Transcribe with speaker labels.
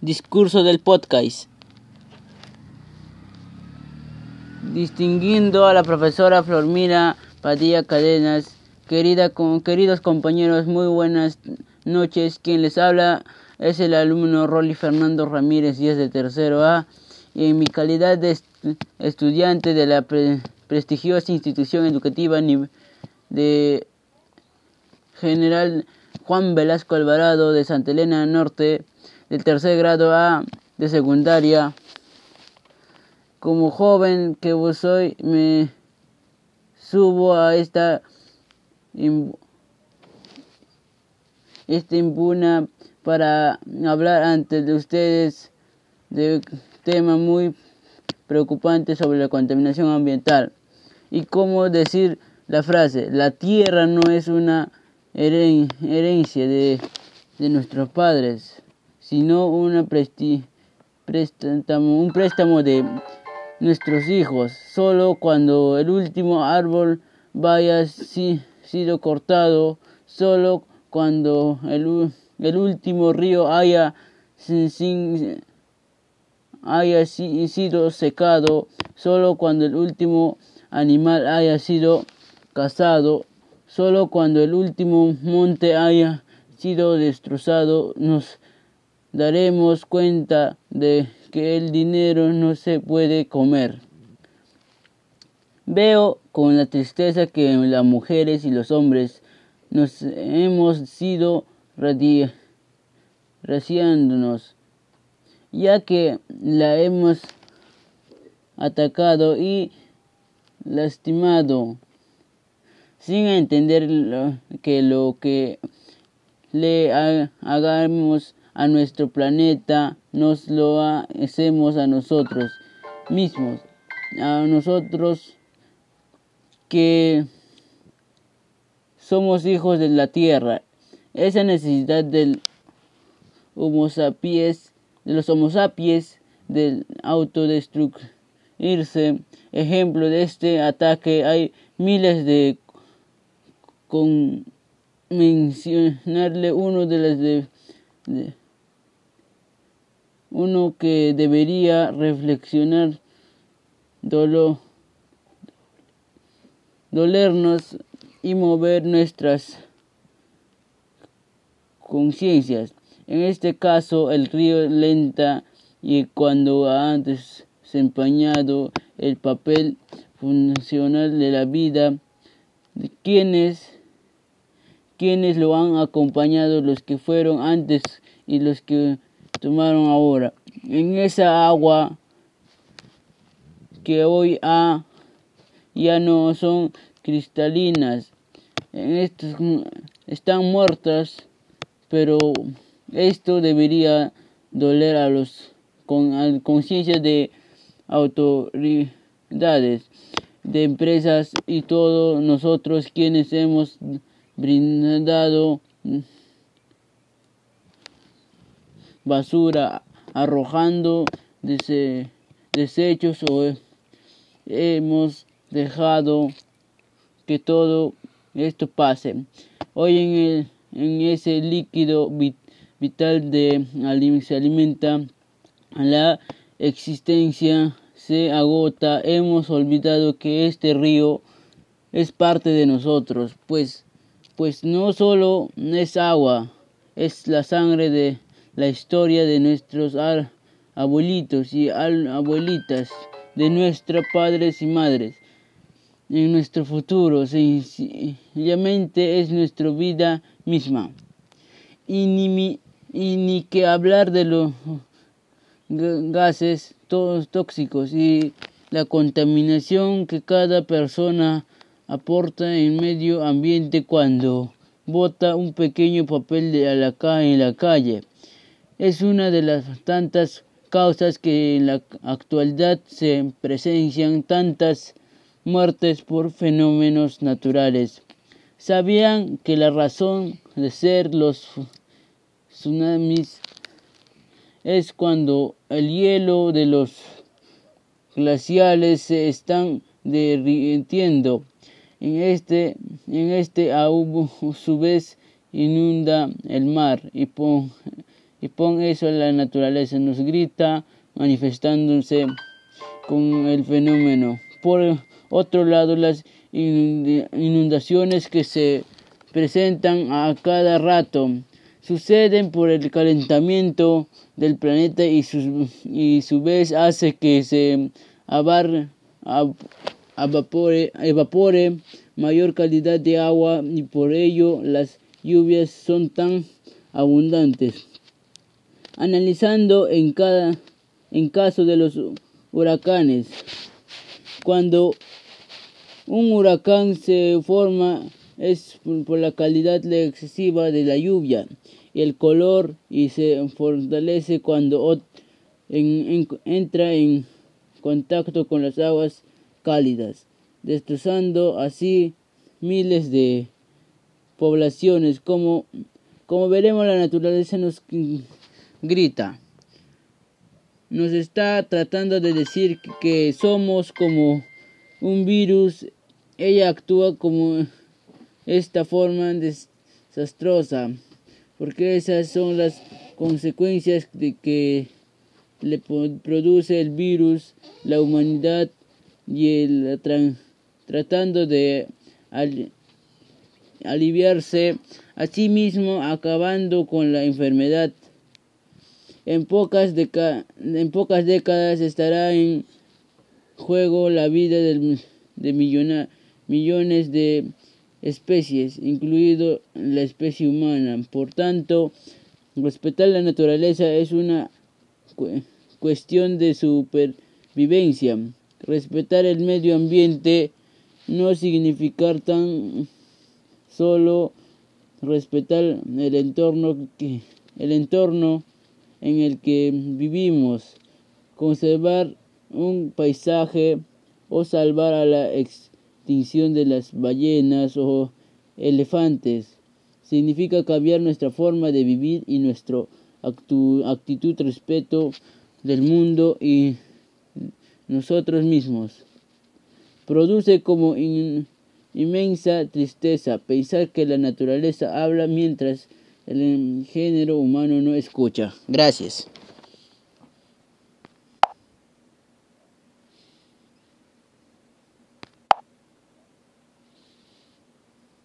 Speaker 1: discurso del podcast. Distinguiendo a la profesora Flormira Padilla Cadenas, querida, con, queridos compañeros, muy buenas noches. Quien les habla es el alumno Rolly Fernando Ramírez Díaz de tercero A y en mi calidad de estudiante de la prestigiosa institución educativa de General Juan Velasco Alvarado de Santa Elena Norte del tercer grado A de secundaria. Como joven que vos soy, me subo a esta esta impuna para hablar ante de ustedes de tema muy preocupante sobre la contaminación ambiental y cómo decir la frase la tierra no es una herencia de, de nuestros padres sino préstamo, un préstamo de nuestros hijos. Solo cuando el último árbol vaya si, sido cortado, solo cuando el, el último río haya, sin, haya sido secado, solo cuando el último animal haya sido cazado, solo cuando el último monte haya sido destrozado, nos daremos cuenta de que el dinero no se puede comer. Veo con la tristeza que las mujeres y los hombres nos hemos sido raciándonos, ya que la hemos atacado y lastimado, sin entender que lo que le hagamos a nuestro planeta, nos lo hacemos a nosotros mismos, a nosotros que somos hijos de la tierra. Esa necesidad del Homo sapiens, de los Homo sapiens, del autodestruirse. Ejemplo de este ataque hay miles de con mencionarle uno de las de uno que debería reflexionar, dolernos y mover nuestras conciencias. En este caso, el río lenta y cuando ha desempeñado el papel funcional de la vida, quienes, quienes lo han acompañado, los que fueron antes y los que tomaron ahora. En esa agua que hoy ha, ya no son cristalinas, en estos, están muertas, pero esto debería doler a los con conciencia de autoridades, de empresas y todos nosotros quienes hemos brindado basura, arrojando desechos o hemos dejado que todo esto pase. Hoy en, el, en ese líquido vital de se alimenta la existencia se agota. Hemos olvidado que este río es parte de nosotros, pues, pues no solo es agua, es la sangre de la historia de nuestros abuelitos y abuelitas, de nuestros padres y madres. En nuestro futuro, sencillamente es nuestra vida misma. Y ni, y ni que hablar de los gases todos tóxicos y la contaminación que cada persona aporta en medio ambiente cuando bota un pequeño papel de la, en la calle es una de las tantas causas que en la actualidad se presencian tantas muertes por fenómenos naturales. ¿Sabían que la razón de ser los tsunamis es cuando el hielo de los glaciales se están derritiendo? En este, en este a su vez inunda el mar y, y pon eso la naturaleza, nos grita manifestándose con el fenómeno. Por otro lado, las inundaciones que se presentan a cada rato suceden por el calentamiento del planeta y su, y su vez hace que se abar, evapore, evapore mayor calidad de agua y por ello las lluvias son tan abundantes. Analizando en cada en caso de los huracanes, cuando un huracán se forma es por la calidad excesiva de la lluvia y el color y se fortalece cuando entra en contacto con las aguas cálidas, destrozando así miles de poblaciones. Como, como veremos, la naturaleza nos grita. Nos está tratando de decir que somos como un virus. Ella actúa como esta forma desastrosa, porque esas son las consecuencias de que le produce el virus, la humanidad y el tratando de aliviarse a sí mismo, acabando con la enfermedad. En pocas, en pocas décadas estará en juego la vida de millones de especies, incluido la especie humana. Por tanto, respetar la naturaleza es una cuestión de supervivencia. Respetar el medio ambiente no significa tan solo respetar el entorno que el entorno en el que vivimos, conservar un paisaje o salvar a la extinción de las ballenas o elefantes. Significa cambiar nuestra forma de vivir y nuestra actitud respeto del mundo y nosotros mismos. Produce como inmensa tristeza pensar que la naturaleza habla mientras el género humano no escucha. Gracias.